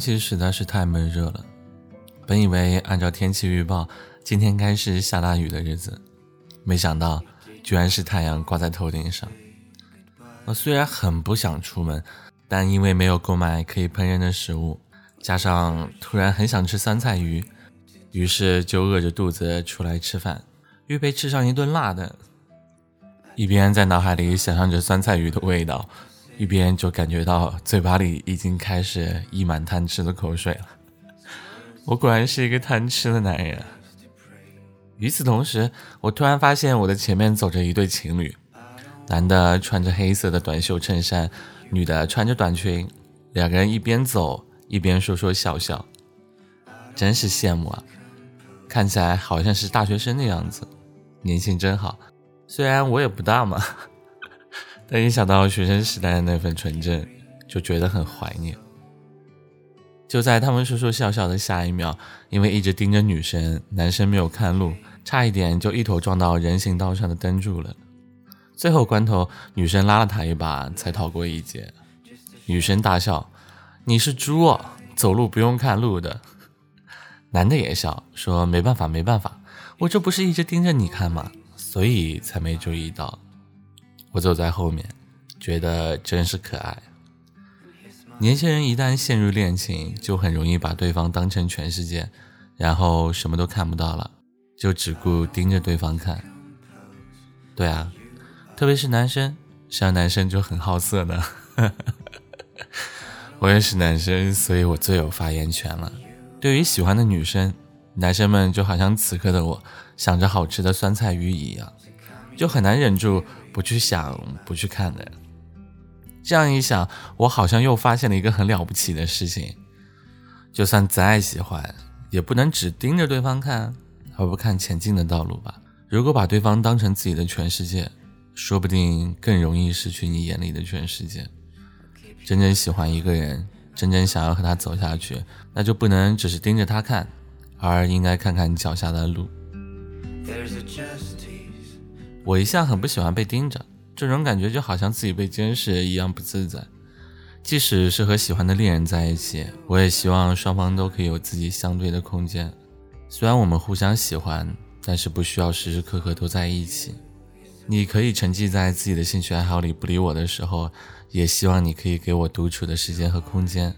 气实在是太闷热了。本以为按照天气预报，今天该是下大雨的日子，没想到居然是太阳挂在头顶上。我虽然很不想出门，但因为没有购买可以烹饪的食物，加上突然很想吃酸菜鱼，于是就饿着肚子出来吃饭，预备吃上一顿辣的。一边在脑海里想象着酸菜鱼的味道。一边就感觉到嘴巴里已经开始溢满贪吃的口水了。我果然是一个贪吃的男人。与此同时，我突然发现我的前面走着一对情侣，男的穿着黑色的短袖衬衫，女的穿着短裙，两个人一边走一边说说笑笑，真是羡慕啊！看起来好像是大学生的样子，年轻真好。虽然我也不大嘛。但一想到学生时代的那份纯真，就觉得很怀念。就在他们说说笑笑的下一秒，因为一直盯着女生，男生没有看路，差一点就一头撞到人行道上的灯柱了。最后关头，女生拉了他一把，才逃过一劫。女生大笑：“你是猪，走路不用看路的。”男的也笑说：“没办法，没办法，我这不是一直盯着你看吗？所以才没注意到。”我走在后面，觉得真是可爱。年轻人一旦陷入恋情，就很容易把对方当成全世界，然后什么都看不到了，就只顾盯着对方看。对啊，特别是男生，像男生就很好色的。我也是男生，所以我最有发言权了。对于喜欢的女生，男生们就好像此刻的我，想着好吃的酸菜鱼一样，就很难忍住。不去想，不去看的。这样一想，我好像又发现了一个很了不起的事情：就算再喜欢，也不能只盯着对方看，而不看前进的道路吧。如果把对方当成自己的全世界，说不定更容易失去你眼里的全世界。真正喜欢一个人，真正想要和他走下去，那就不能只是盯着他看，而应该看看脚下的路。我一向很不喜欢被盯着，这种感觉就好像自己被监视一样不自在。即使是和喜欢的恋人在一起，我也希望双方都可以有自己相对的空间。虽然我们互相喜欢，但是不需要时时刻刻都在一起。你可以沉寂在自己的兴趣爱好里不理我的时候，也希望你可以给我独处的时间和空间，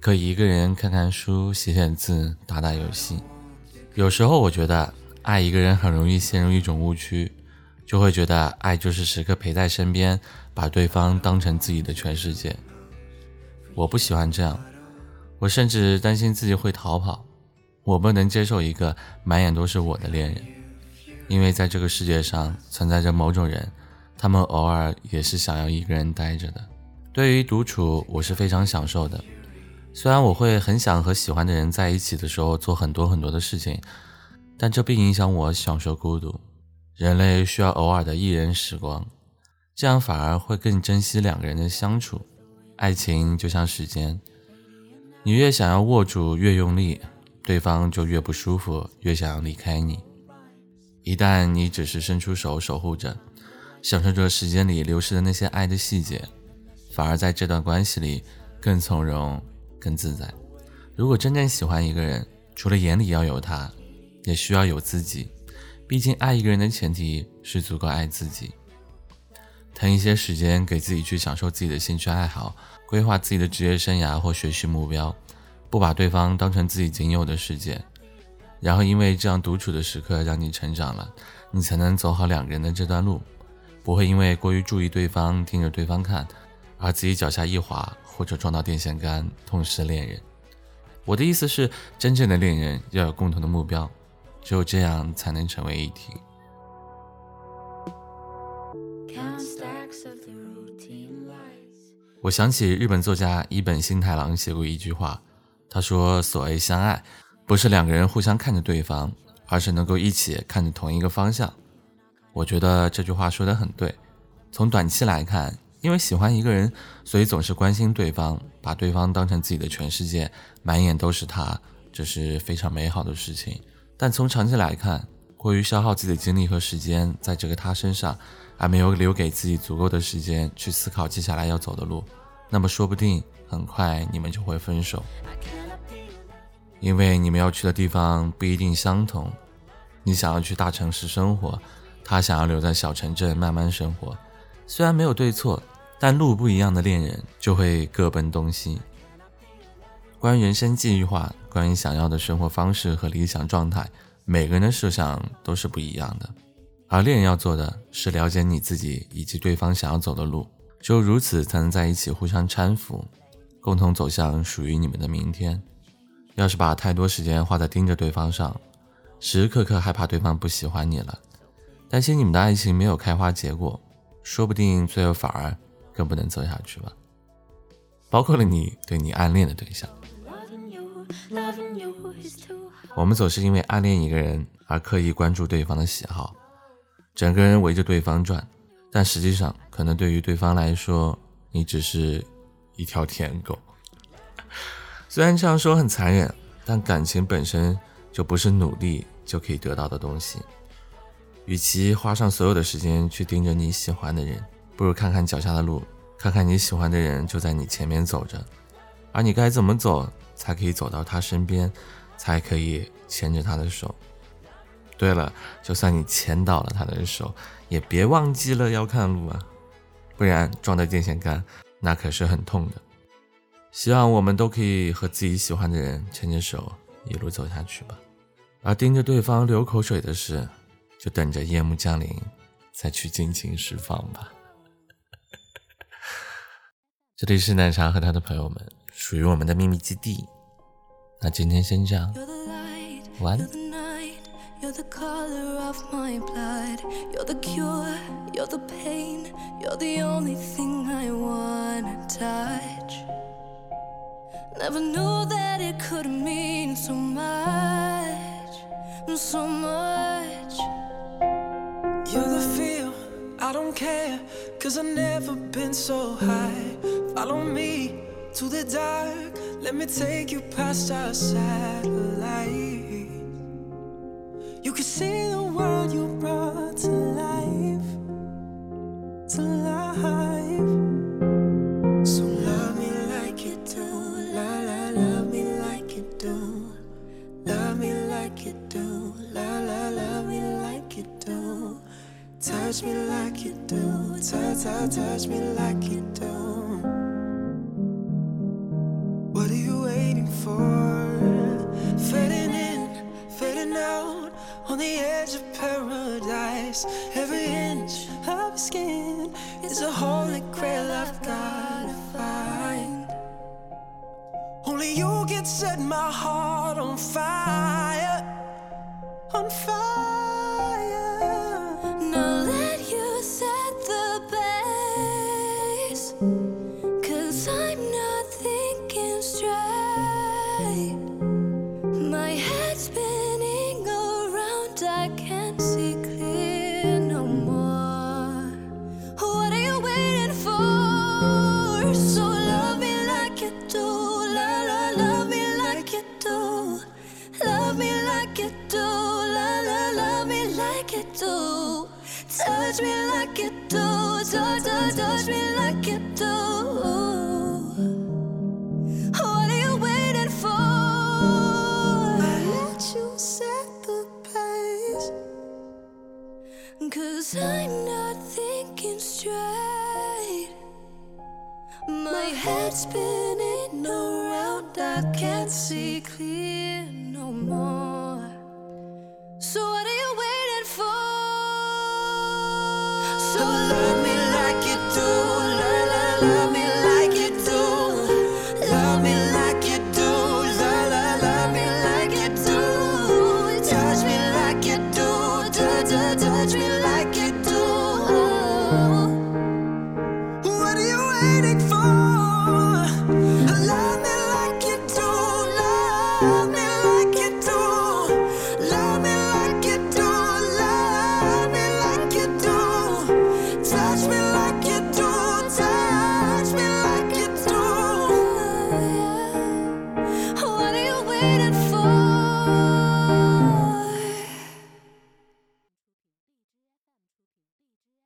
可以一个人看看书、写写字、打打游戏。有时候我觉得爱一个人很容易陷入一种误区。就会觉得爱就是时刻陪在身边，把对方当成自己的全世界。我不喜欢这样，我甚至担心自己会逃跑。我不能接受一个满眼都是我的恋人，因为在这个世界上存在着某种人，他们偶尔也是想要一个人待着的。对于独处，我是非常享受的。虽然我会很想和喜欢的人在一起的时候做很多很多的事情，但这不影响我享受孤独。人类需要偶尔的一人时光，这样反而会更珍惜两个人的相处。爱情就像时间，你越想要握住，越用力，对方就越不舒服，越想要离开你。一旦你只是伸出手守护着，享受着时间里流失的那些爱的细节，反而在这段关系里更从容、更自在。如果真正喜欢一个人，除了眼里要有他，也需要有自己。毕竟，爱一个人的前提是足够爱自己。腾一些时间给自己去享受自己的兴趣爱好，规划自己的职业生涯或学习目标，不把对方当成自己仅有的世界。然后，因为这样独处的时刻让你成长了，你才能走好两个人的这段路，不会因为过于注意对方、盯着对方看，而自己脚下一滑或者撞到电线杆，痛失恋人。我的意思是，真正的恋人要有共同的目标。只有这样才能成为一体。我想起日本作家伊本新太郎写过一句话，他说：“所谓相爱，不是两个人互相看着对方，而是能够一起看着同一个方向。”我觉得这句话说的很对。从短期来看，因为喜欢一个人，所以总是关心对方，把对方当成自己的全世界，满眼都是他，这是非常美好的事情。但从长期来看，过于消耗自己的精力和时间在这个他身上，而没有留给自己足够的时间去思考接下来要走的路，那么说不定很快你们就会分手。因为你们要去的地方不一定相同。你想要去大城市生活，他想要留在小城镇慢慢生活。虽然没有对错，但路不一样的恋人就会各奔东西。关于人生计划，关于想要的生活方式和理想状态，每个人的设想都是不一样的。而恋人要做的是了解你自己以及对方想要走的路，只有如此才能在一起互相搀扶，共同走向属于你们的明天。要是把太多时间花在盯着对方上，时时刻刻害怕对方不喜欢你了，担心你们的爱情没有开花结果，说不定最后反而更不能走下去了。包括了你对你暗恋的对象。我们总是因为暗恋一个人而刻意关注对方的喜好，整个人围着对方转，但实际上可能对于对方来说，你只是一条舔狗。虽然这样说很残忍，但感情本身就不是努力就可以得到的东西。与其花上所有的时间去盯着你喜欢的人，不如看看脚下的路，看看你喜欢的人就在你前面走着，而你该怎么走才可以走到他身边，才可以牵着他的手。对了，就算你牵到了他的手，也别忘记了要看路啊，不然撞到电线杆，那可是很痛的。希望我们都可以和自己喜欢的人牵着手一路走下去吧。而盯着对方流口水的事，就等着夜幕降临再去尽情释放吧。这里是奶茶和他的朋友们，属于我们的秘密基地。那今天先这样，晚安。You're the color of my blood. You're the cure, you're the pain. You're the only thing I wanna touch. Never knew that it could mean so much, so much. You're the feel, I don't care, cause I've never been so high. Follow me to the dark, let me take you past our satellite. You can see the world you brought to life, to life. So love me like you do, la la, love me like you do, love me like you do, la la, love me like you do, touch me like you do, touch, touch, touch me like you do. Edge of paradise. Every inch of skin is a holy grail I've gotta find. Only you can set my heart on fire, on fire. I can't see clear no more. What are you waiting for? So love me like you do, la la, love me like you do. Love me like you do, la la, love me like you do. Touch me like you do, touch, touch, touch me like you do. My head's spinning around, I can't see clear no more.